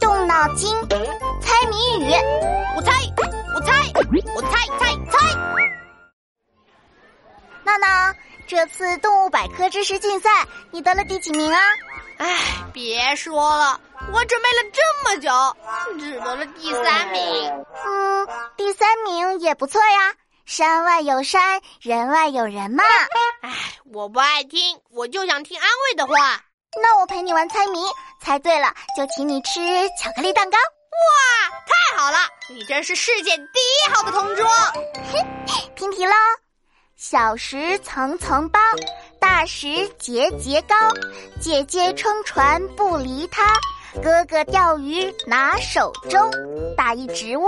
动脑筋，猜谜语。我猜，我猜，我猜猜猜。闹闹，这次动物百科知识竞赛，你得了第几名啊？哎，别说了，我准备了这么久，只得了第三名。嗯，第三名也不错呀。山外有山，人外有人嘛。哎，我不爱听，我就想听安慰的话。那我陪你玩猜谜，猜对了就请你吃巧克力蛋糕。哇，太好了！你真是世界第一好的同桌。听题喽，小石层层包，大石节节高。姐姐撑船不离他，哥哥钓鱼拿手中。打一植物，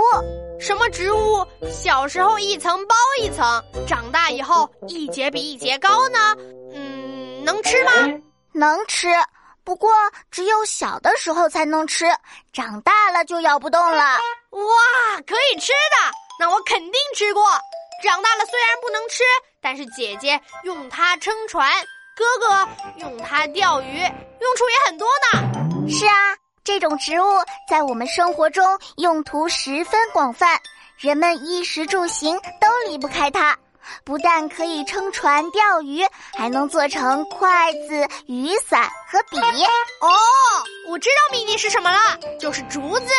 什么植物？小时候一层包一层，长大以后一节比一节高呢？嗯，能吃吗？能吃，不过只有小的时候才能吃，长大了就咬不动了。哇，可以吃的，那我肯定吃过。长大了虽然不能吃，但是姐姐用它撑船，哥哥用它钓鱼，用处也很多呢。是啊，这种植物在我们生活中用途十分广泛，人们衣食住行都离不开它。不但可以撑船钓鱼，还能做成筷子、雨伞和笔。哦，我知道秘密是什么了，就是竹子。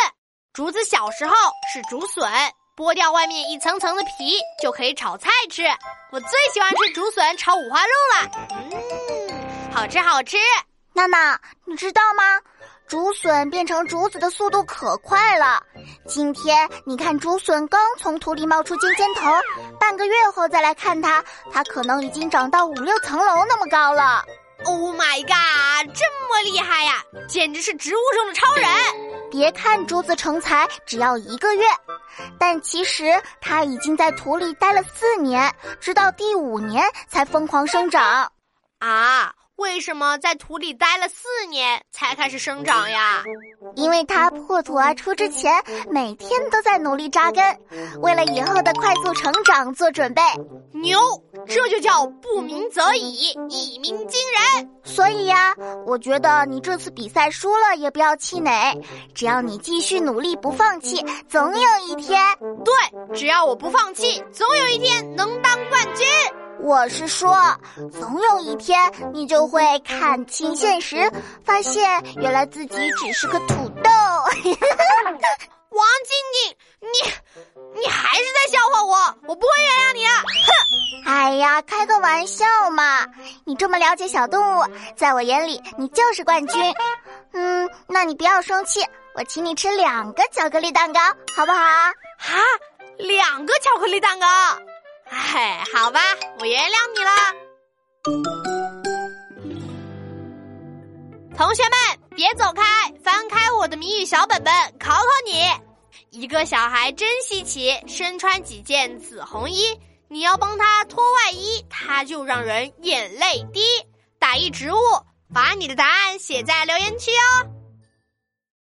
竹子小时候是竹笋，剥掉外面一层层的皮，就可以炒菜吃。我最喜欢吃竹笋炒五花肉了，嗯，好吃好吃。娜娜，你知道吗？竹笋变成竹子的速度可快了。今天你看，竹笋刚从土里冒出尖尖头，半个月后再来看它，它可能已经长到五六层楼那么高了。Oh my god，这么厉害呀！简直是植物中的超人。别看竹子成材只要一个月，但其实它已经在土里待了四年，直到第五年才疯狂生长。啊？为什么在土里待了四年才开始生长呀？因为它破土而出之前，每天都在努力扎根，为了以后的快速成长做准备。牛，这就叫不鸣则已，一鸣惊人。所以呀，我觉得你这次比赛输了也不要气馁，只要你继续努力不放弃，总有一天。对，只要我不放弃，总有一天能当冠军。我是说，总有一天你就会看清现实，发现原来自己只是个土豆。王晶晶，你你还是在笑话我，我不会原谅你的。哼！哎呀，开个玩笑嘛！你这么了解小动物，在我眼里你就是冠军。嗯，那你不要生气，我请你吃两个巧克力蛋糕，好不好？啊，两个巧克力蛋糕。哎，好吧，我原谅你了。同学们，别走开，翻开我的谜语小本本，考考你：一个小孩真稀奇，身穿几件紫红衣，你要帮他脱外衣，他就让人眼泪滴。打一植物，把你的答案写在留言区哦。